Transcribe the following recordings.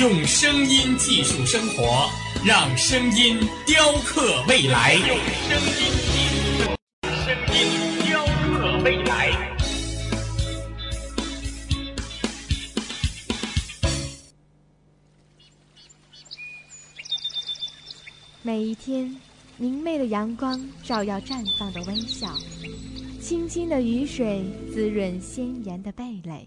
用声音技术生活，让声音雕刻未来。用声音技术，声音雕刻未来。每一天，明媚的阳光照耀绽放的微笑。清新的雨水滋润鲜艳的蓓蕾，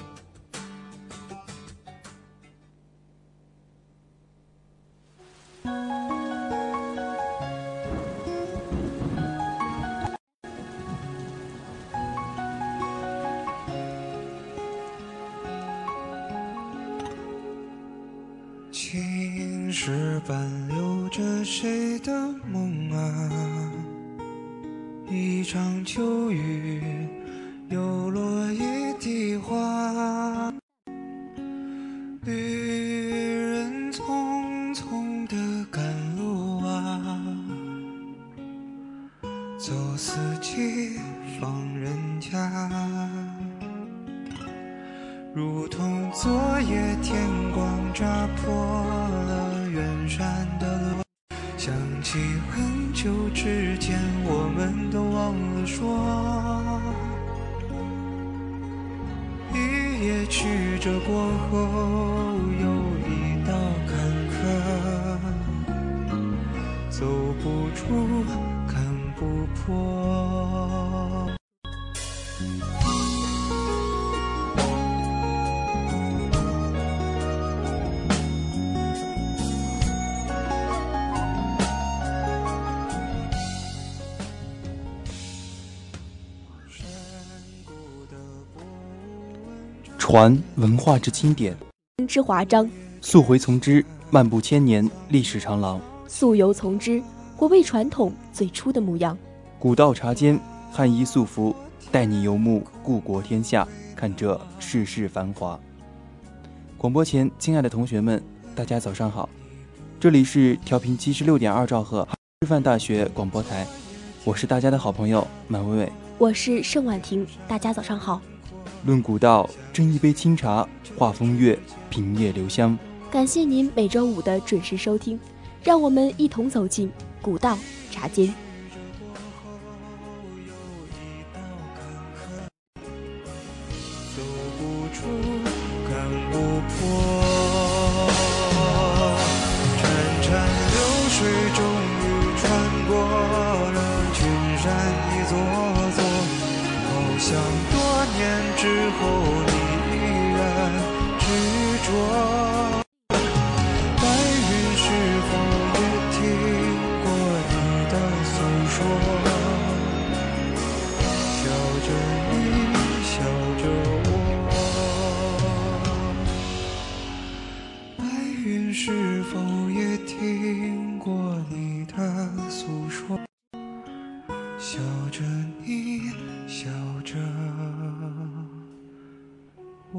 破了远山的路。想起很久之前，我们都忘了说，一夜曲折过后，有一道坎坷，走不出，看不破。传文化之经典，之华章；溯回从之，漫步千年，历史长廊；溯游从之，回味传统最初的模样。古道茶间，汉衣素服，带你游目故国天下，看这世事繁华。广播前，亲爱的同学们，大家早上好，这里是调频七十六点二兆赫师范大学广播台，我是大家的好朋友满伟伟，我是盛婉婷，大家早上好。论古道，斟一杯清茶，画风月，品夜留香。感谢您每周五的准时收听，让我们一同走进古道茶间。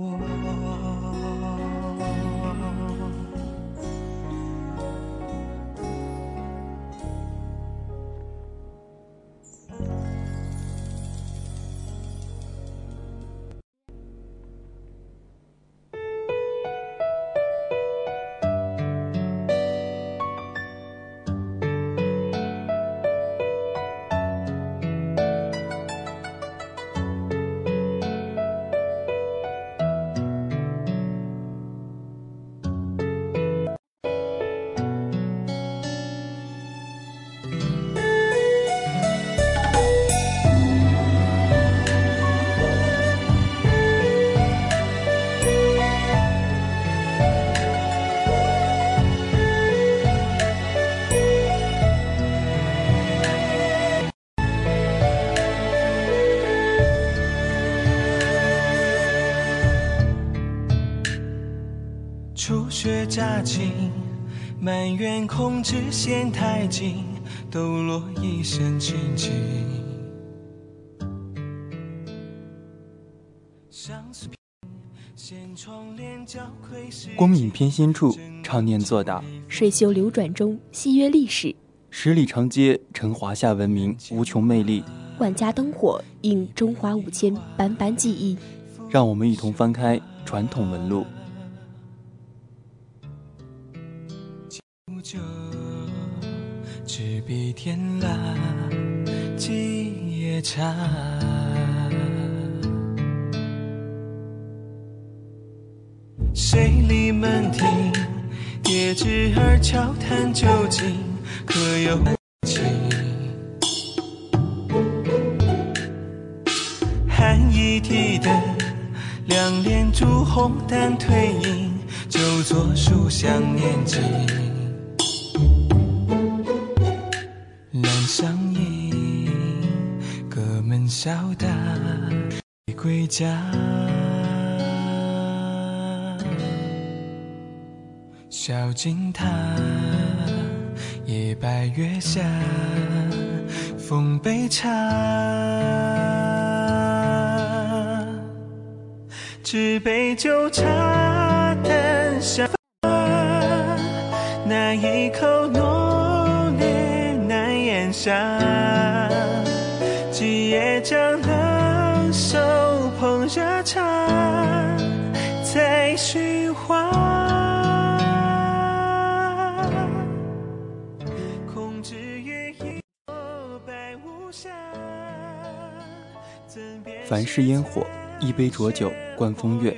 我。却乍晴，埋怨控制线太紧，抖落一身清静。光影偏心处，常年作答；水袖流转中，戏约历史。十里长街，成华夏文明无穷魅力；万家灯火，映中华五千斑斑记忆。让我们一同翻开传统纹路。执笔天蓝，几夜茶。水里门庭，叠纸儿悄谈究竟，可有情？寒衣提灯，两帘烛红淡褪影，就坐书香念经。相迎，隔门笑打归家。小径塔，夜白月下，奉杯茶。纸杯酒茶淡香，下。几夜将冷手捧热茶，在寻花。凡是烟火，一杯浊酒观风月；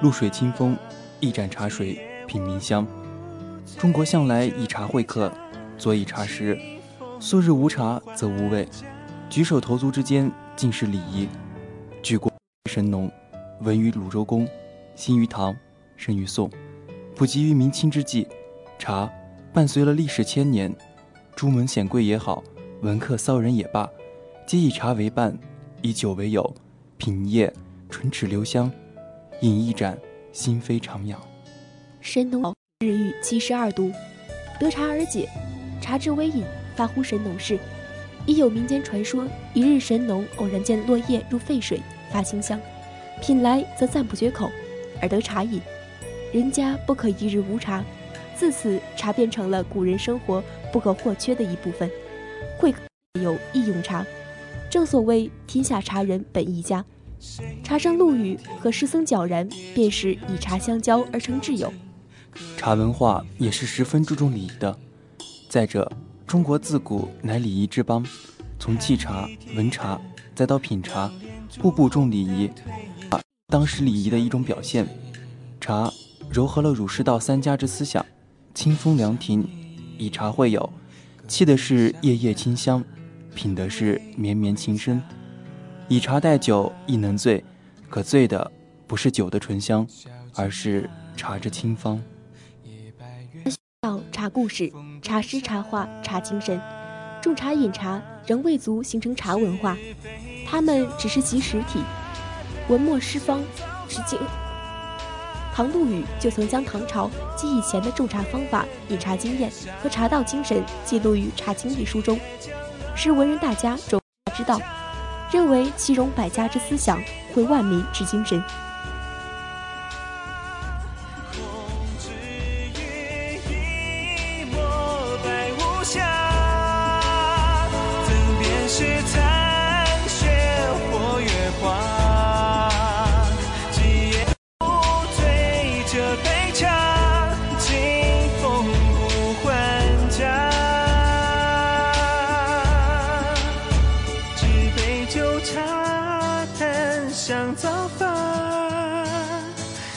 露水清风，一盏茶水品茗香。中国向来以茶会客，所以茶时，素日无茶则无味。举手投足之间尽是礼仪。举国神农，闻于鲁周公，兴于唐，盛于宋，普及于明清之际。茶伴随了历史千年，朱门显贵也好，文客骚人也罢，皆以茶为伴。以酒为友，品一夜，唇齿留香；饮一盏，心扉徜徉。神农日遇七十二度，得茶而解，茶之微饮，发乎神农氏。已有民间传说，一日神农偶然见落叶入沸水，发清香，品来则赞不绝口，而得茶饮。人家不可一日无茶，自此茶变成了古人生活不可或缺的一部分。会客有义用茶。正所谓天下茶人本一家，茶圣陆羽和诗僧皎然便是以茶相交而成挚友。茶文化也是十分注重礼仪的。再者，中国自古乃礼仪之邦，从沏茶、闻茶，再到品茶，步步重礼仪，啊当时礼仪的一种表现。茶糅合了儒释道三家之思想，清风凉亭，以茶会友，沏的是夜夜清香。品的是绵绵情深，以茶代酒亦能醉，可醉的不是酒的醇香，而是茶之清芳。道茶故事、茶诗、茶话、茶精神，种茶饮茶仍未足形成茶文化，他们只是其实体。文墨诗方至今，唐陆羽就曾将唐朝及以前的种茶方法、饮茶经验和茶道精神记录于《茶经》一书中。是文人大家周之道，认为其融百家之思想，汇万民之精神。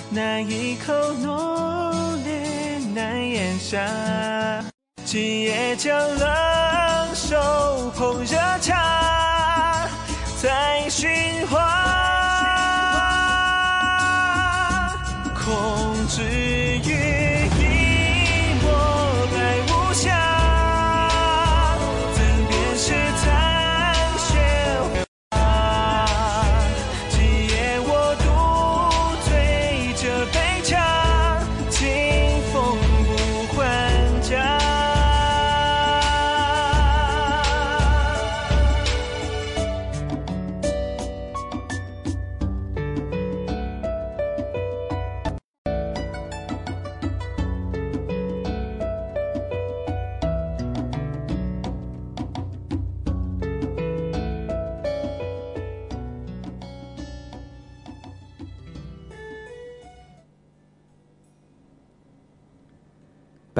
那一口浓烈难咽下。今夜将冷手捧热茶，再寻花。控制。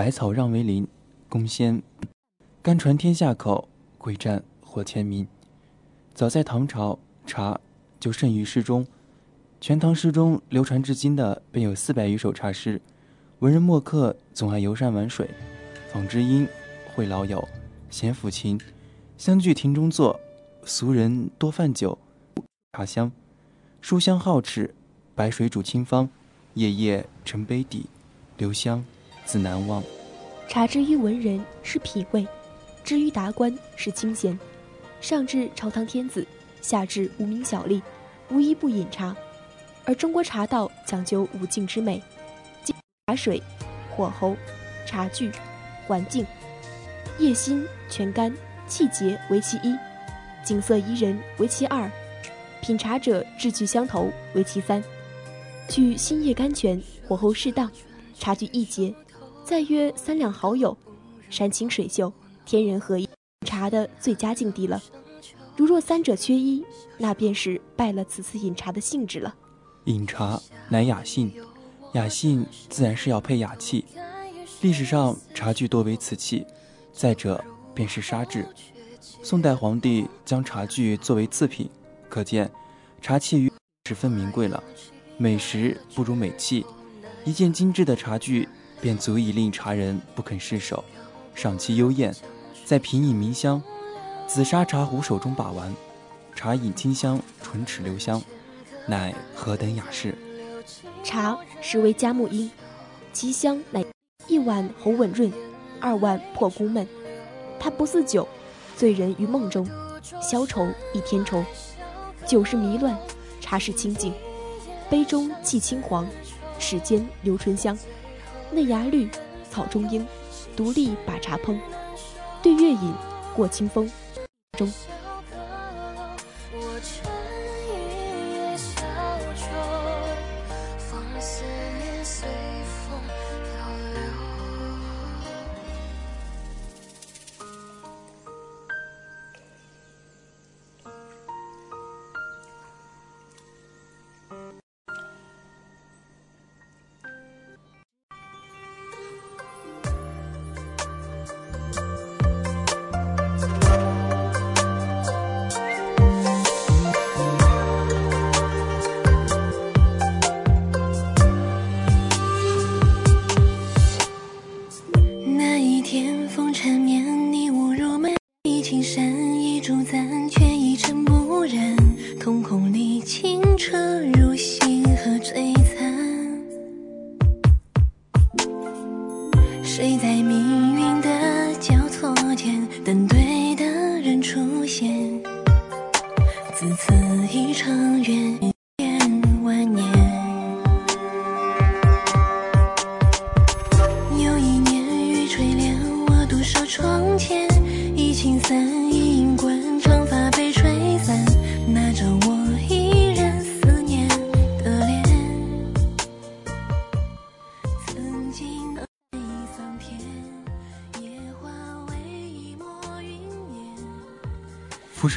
百草让为邻，公先甘传天下口，贵占获千民。早在唐朝，茶就盛于诗中，《全唐诗》中流传至今的便有四百余首茶诗。文人墨客总爱游山玩水，访知音，会老友，闲抚琴，相聚庭中坐。俗人多饭酒，茶香，书香皓齿，白水煮清芳，夜夜沉杯底，留香自难忘。茶之于文人是品味，之于达官是清闲。上至朝堂天子，下至无名小吏，无一不饮茶。而中国茶道讲究五境之美，茶水、火候、茶具、环境、叶心、全干、气节为其一。景色宜人为其二，品茶者志趣相投为其三。取心叶甘泉，火候适当，茶具一洁，再约三两好友，山清水秀，天人合一，茶的最佳境地了。如若三者缺一，那便是败了此次饮茶的兴致了。饮茶乃雅兴，雅兴自然是要配雅器。历史上茶具多为瓷器，再者便是砂质。宋代皇帝将茶具作为次品，可见茶器于十分名贵了。美食不如美器，一件精致的茶具便足以令茶人不肯释手，赏其幽艳，再品饮茗香。紫砂茶壶手中把玩，茶饮清香，唇齿留香，乃何等雅事！茶实为佳木音，其香乃一碗喉吻润，二碗破孤闷。它不似酒。醉人于梦中，消愁一天愁。酒是迷乱，茶是清净。杯中气青黄，齿间留醇香。嫩芽绿，草中英，独立把茶烹。对月饮，过清风。中。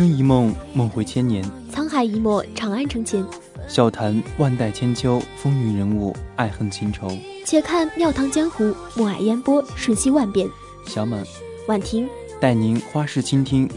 生一梦，梦回千年；沧海一墨，长安城前。笑谈万代千秋，风云人物，爱恨情仇。且看庙堂江湖，暮霭烟波，瞬息万变。小满，婉婷，带您花式倾听。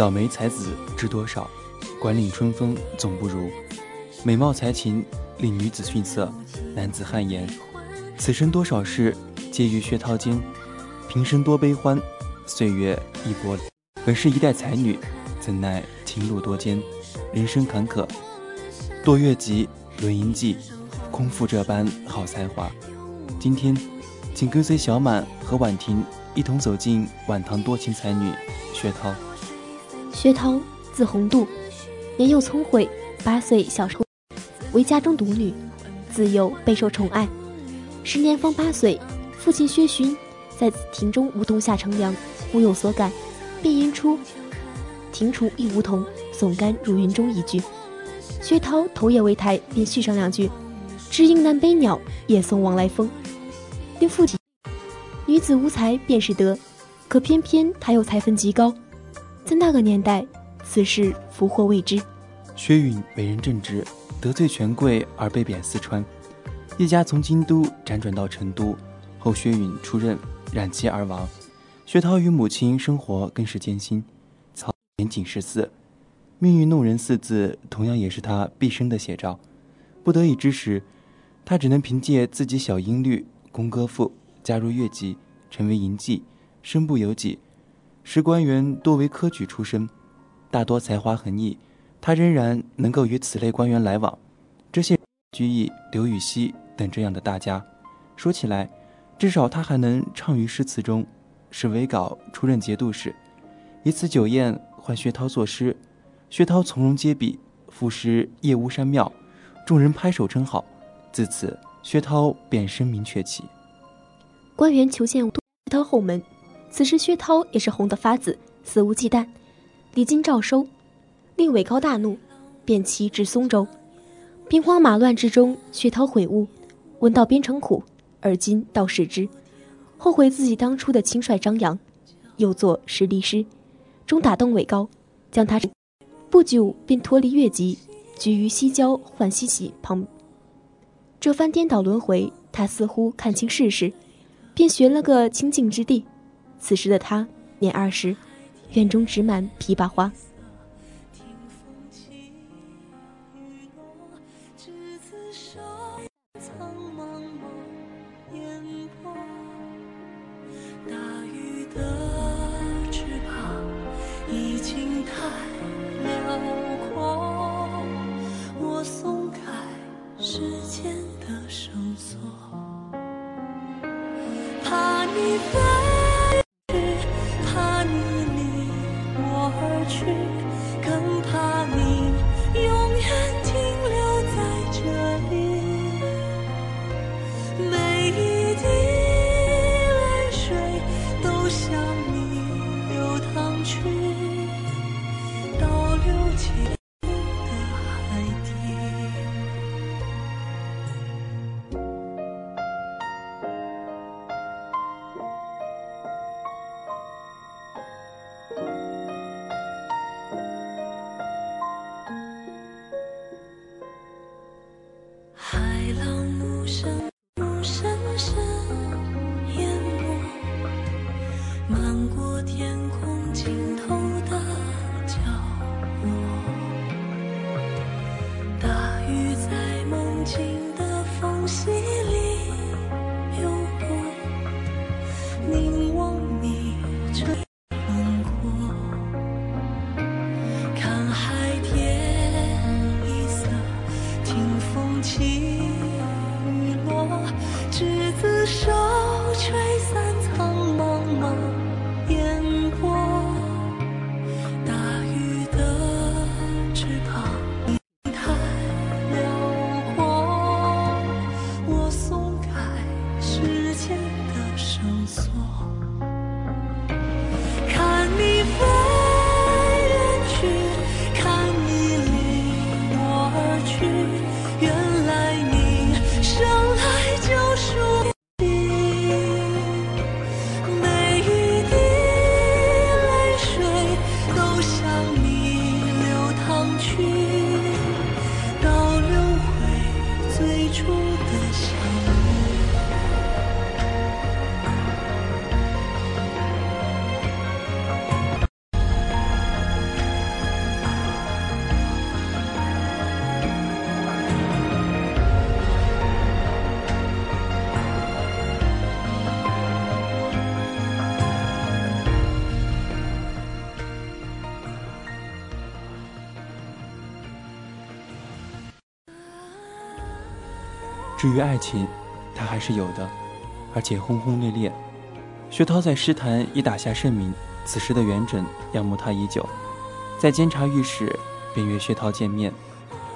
扫眉才子知多少？管领春风总不如。美貌才情令女子逊色，男子汗颜。此生多少事，皆于薛涛间。平生多悲欢，岁月一波。本是一代才女，怎奈情路多艰，人生坎坷。堕月集，轮音记，空负这般好才华。今天，请跟随小满和婉婷一同走进晚唐多情才女薛涛。薛涛，字鸿度，年幼聪慧，八岁小时候为家中独女，自幼备受宠爱。时年方八岁，父亲薛勋在庭中梧桐下乘凉，忽有所感，便吟出“庭除一梧桐，耸干入云中”一句。薛涛头也未抬，便续上两句：“知音南悲鸟，夜送往来风。”令父亲，女子无才便是德，可偏偏她又才分极高，在那个年代，此事福祸未知。薛允为人正直，得罪权贵而被贬四川，一家从京都辗转到成都，后薛允出任，染妻而亡。薛涛与母亲生活更是艰辛。曹年仅十四，命运弄人四字同样也是他毕生的写照。不得已之时，他只能凭借自己小音律。宫歌赋加入乐籍，成为淫妓，身不由己。时官员多为科举出身，大多才华横溢，他仍然能够与此类官员来往。这些居易、刘禹锡等这样的大家，说起来，至少他还能畅于诗词中。是韦稿出任节度使，一次酒宴唤薛涛作诗，薛涛从容接笔，赋诗夜巫山庙，众人拍手称好。自此。薛涛便声名鹊起，官员求见薛涛后门，此时薛涛也是红得发紫，肆无忌惮。李金照收，令韦高大怒，便骑至松州。兵荒马乱之中，薛涛悔悟，闻道边城苦，而今道使之，后悔自己当初的轻率张扬，又作十力诗，终打动韦高，将他不久便脱离越籍，居于西郊浣溪溪旁。这番颠倒轮回，他似乎看清世事，便寻了个清静之地。此时的他年二十，院中植满枇杷花。see. 至于爱情，他还是有的，而且轰轰烈烈。薛涛在诗坛已打下盛名，此时的元稹仰慕他已久，在监察御史便约薛涛见面。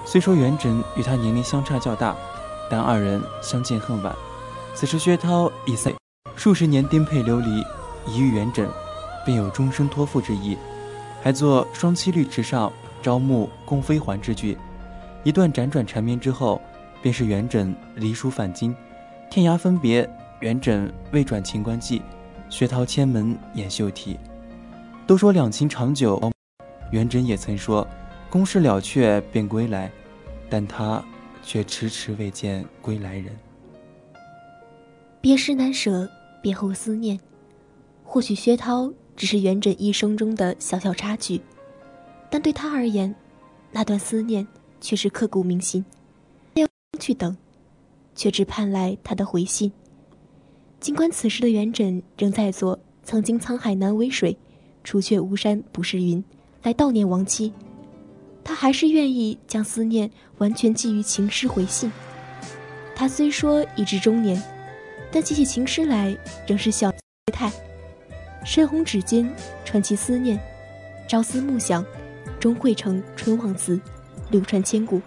虽说元稹与他年龄相差较大，但二人相见恨晚。此时薛涛已岁数十年颠沛流离，一遇元稹，便有终身托付之意，还作《双栖绿池上朝暮共飞还》之句。一段辗转缠绵之后，便是元稹离书返京，天涯分别。元稹未转秦关记，薛涛千门掩绣题。都说两情长久，元稹也曾说。公事了却便归来，但他却迟迟未见归来人。别时难舍，别后思念。或许薛涛只是元稹一生中的小小插曲，但对他而言，那段思念却是刻骨铭心。去等，却只盼来他的回信。尽管此时的元稹仍在做“曾经沧海难为水，除却巫山不是云”来悼念亡妻。他还是愿意将思念完全寄于情诗回信。他虽说已至中年，但记起情诗来仍是笑态。深红指尖传奇思念，朝思暮想，终汇成春望词，流传千古。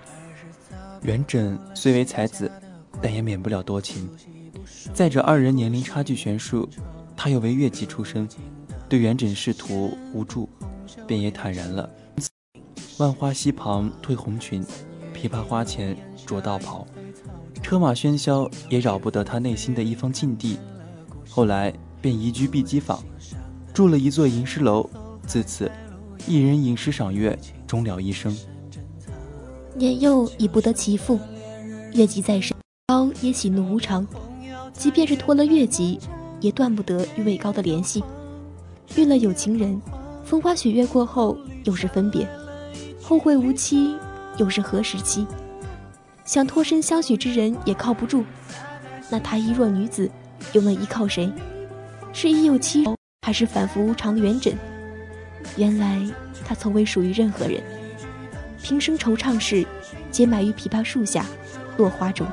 元稹虽为才子，但也免不了多情。再者，二人年龄差距悬殊，他又为乐伎出身，对元稹仕途无助，便也坦然了。万花溪旁褪红裙，琵琶花前着道袍。车马喧嚣也扰不得他内心的一方静地。后来便移居碧鸡坊，住了一座吟诗楼。自此，一人吟诗赏月，终了一生。年幼已不得其父，月季在身，高也喜怒无常。即便是脱了月季，也断不得与魏高的联系。遇了有情人，风花雪月过后，又是分别。后会无期，又是何时期？想脱身相许之人也靠不住，那她一弱女子，又能依靠谁？是已有妻，还是反复无常的元稹？原来她从未属于任何人，平生惆怅事，皆埋于枇杷树下，落花中。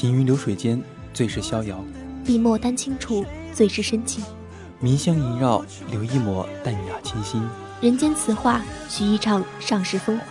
行云流水间，最是逍遥；笔墨丹青处，最是深情。迷香萦绕，留一抹淡雅清新。人间词话，许一场上世风华。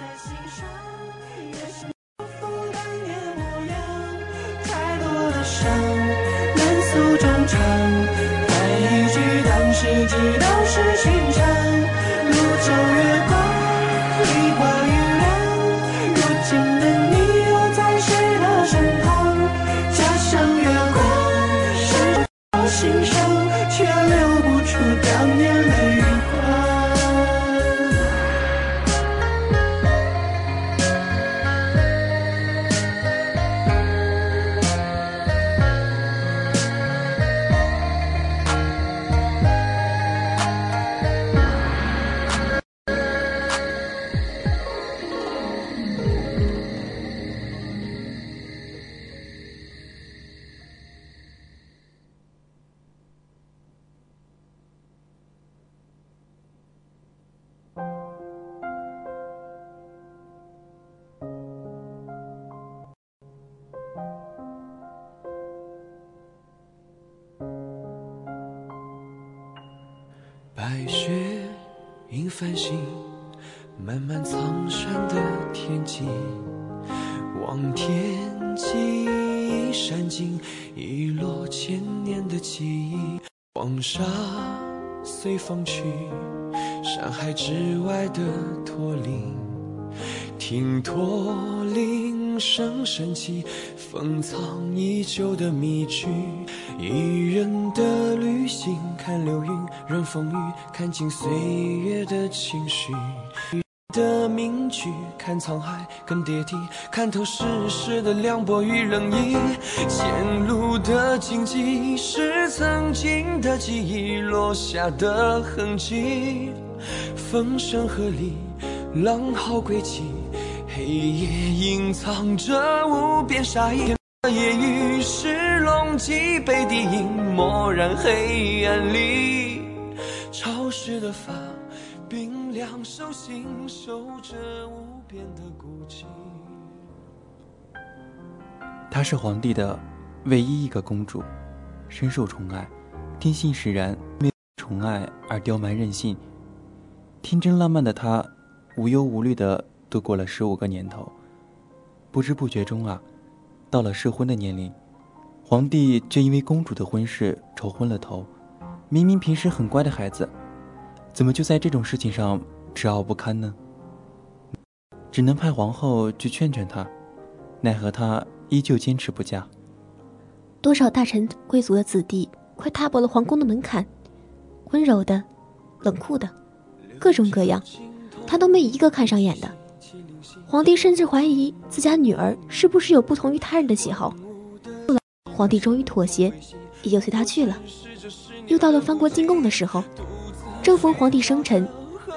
白雪映繁星，漫漫苍山的天际，望天际一闪尽，遗落千年的记忆。黄沙随风去，山海之外的驼铃，听驼铃声声起，封藏已久的谜句。一人的旅行，看流云，任风雨，看尽岁月的情绪。的名句，看沧海更迭地，看透世事的凉薄与冷意。前路的荆棘，是曾经的记忆落下的痕迹。风声鹤唳，浪涛归期，夜隐藏着无边杀意。夜雨是龙脊背低吟，蓦然黑暗里，潮湿的发。冰凉手心守着无边的孤寂。她是皇帝的唯一一个公主，深受宠爱，天性使然，为宠爱而刁蛮任性。天真浪漫的她，无忧无虑的度过了十五个年头。不知不觉中啊，到了适婚的年龄，皇帝却因为公主的婚事愁昏了头。明明平时很乖的孩子。怎么就在这种事情上执拗不堪呢？只能派皇后去劝劝他，奈何他依旧坚持不嫁。多少大臣贵族的子弟快踏破了皇宫的门槛，温柔的、冷酷的，各种各样，他都没一个看上眼的。皇帝甚至怀疑自家女儿是不是有不同于他人的喜好。后来，皇帝终于妥协，也就随他去了。又到了翻过进贡的时候。正逢皇帝生辰，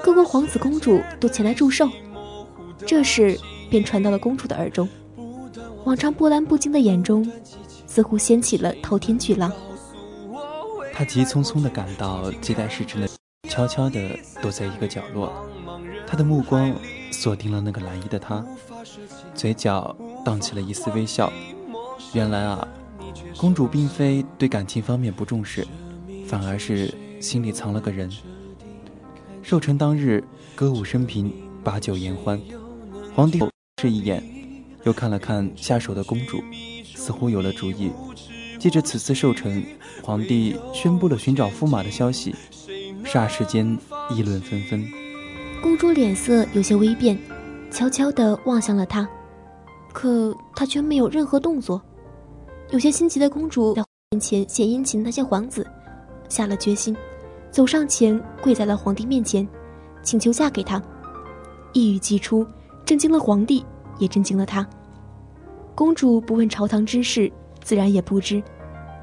各国皇子公主都前来祝寿，这事便传到了公主的耳中。往常波澜不惊的眼中，似乎掀起了滔天巨浪。她急匆匆地赶到接待使臣的，悄悄地躲在一个角落。她的目光锁定了那个蓝衣的他，嘴角荡起了一丝微笑。原来啊，公主并非对感情方面不重视，反而是心里藏了个人。寿辰当日，歌舞升平，把酒言欢。皇帝视一眼，又看了看下手的公主，似乎有了主意。借着此次寿辰，皇帝宣布了寻找驸马的消息，霎时间议论纷纷。公主脸色有些微变，悄悄地望向了他，可他却没有任何动作。有些心急的公主在面前献殷勤，那些皇子下了决心。走上前，跪在了皇帝面前，请求嫁给他。一语既出，震惊了皇帝，也震惊了他。公主不问朝堂之事，自然也不知，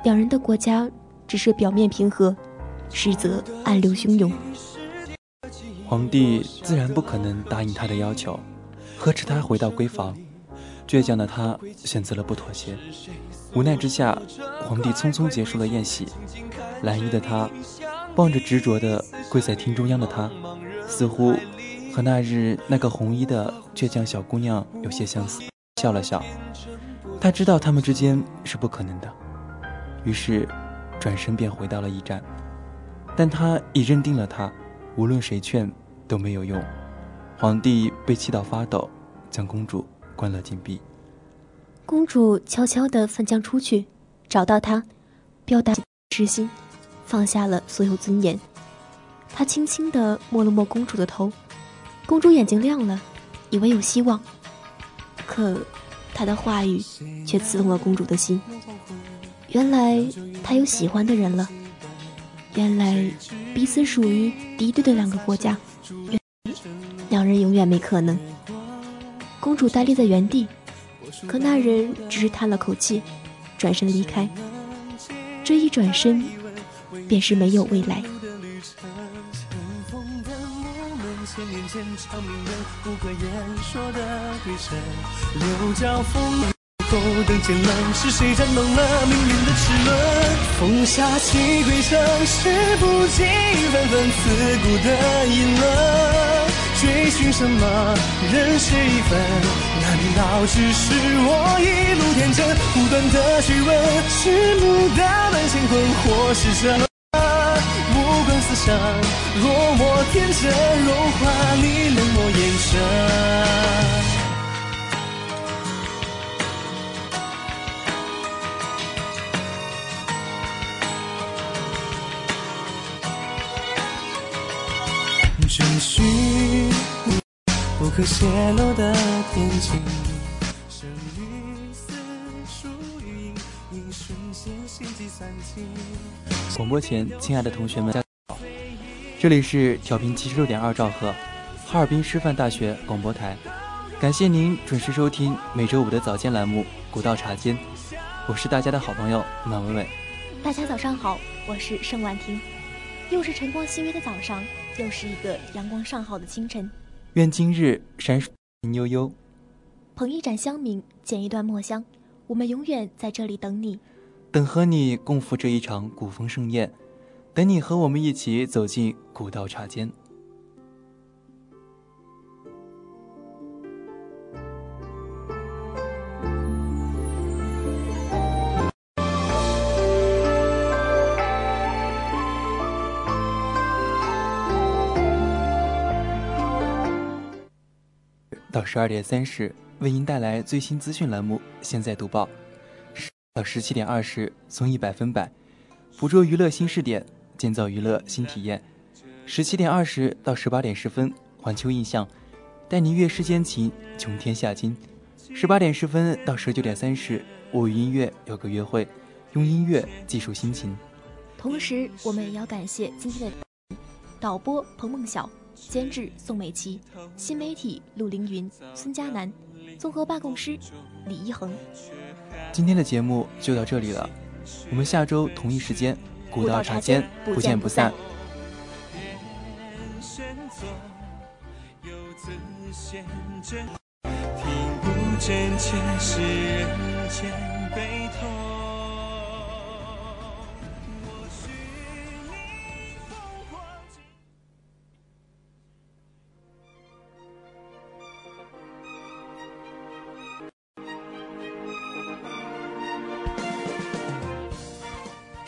两人的国家只是表面平和，实则暗流汹涌。皇帝自然不可能答应他的要求，呵斥他回到闺房。倔强的他选择了不妥协。无奈之下，皇帝匆匆结束了宴席。蓝衣的他。望着执着的跪在厅中央的他，似乎和那日那个红衣的倔强小姑娘有些相似，笑了笑。他知道他们之间是不可能的，于是转身便回到了驿站。但他已认定了他，无论谁劝都没有用。皇帝被气到发抖，将公主关了禁闭。公主悄悄地翻墙出去，找到他，表达痴心。放下了所有尊严，他轻轻地摸了摸公主的头，公主眼睛亮了，以为有希望，可他的话语却刺痛了公主的心。原来他有喜欢的人了，原来彼此属于敌对的两个国家，两人永远没可能。公主呆立在原地，可那人只是叹了口气，转身离开。这一转身。便是没有未来。后等见冷，是谁战动了命运的齿轮？风下起归程，是不羁纷纷刺骨的议论。追寻什么？人世一分，难道只是我一路天真？不断的追问，是牡丹满乾坤，或是这？上，落寞天真融化你冷漠眼神。不可泄露的天际，生与死，属于因，一瞬间心悸散尽。广播前，亲爱的同学们，大家好，这里是调频七十六点二兆赫，哈尔滨师范大学广播台，感谢您准时收听每周五的早间栏目《古道茶间》，我是大家的好朋友马伟伟。大家早上好，我是盛婉婷，又是晨光熹微的早上。又是一个阳光尚好的清晨，愿今日闪烁悠悠。捧一盏香茗，剪一段墨香，我们永远在这里等你，等和你共赴这一场古风盛宴，等你和我们一起走进古道茶间。到十二点三十，为您带来最新资讯栏目《现在读报》。十到十七点二十，综艺百分百，捕捉娱乐新视点，建造娱乐新体验。十七点二十到十八点十分，环球印象，带你阅世间情，穷天下经。十八点十分到十九点三十，我与音乐有个约会，用音乐记述心情。同时，我们也要感谢今天的导播彭梦晓。监制宋美琪，新媒体陆凌云、孙佳楠，综合办公室李一恒。今天的节目就到这里了，我们下周同一时间古道茶间不见不散。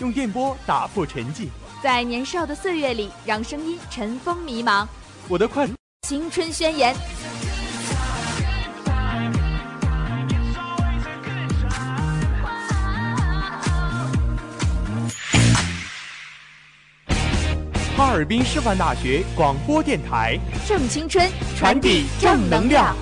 用电波打破沉寂；在年少的岁月里，让声音尘封迷茫。我的快青春宣言。哈尔滨师范大学广播电台，正青春，传递正能量。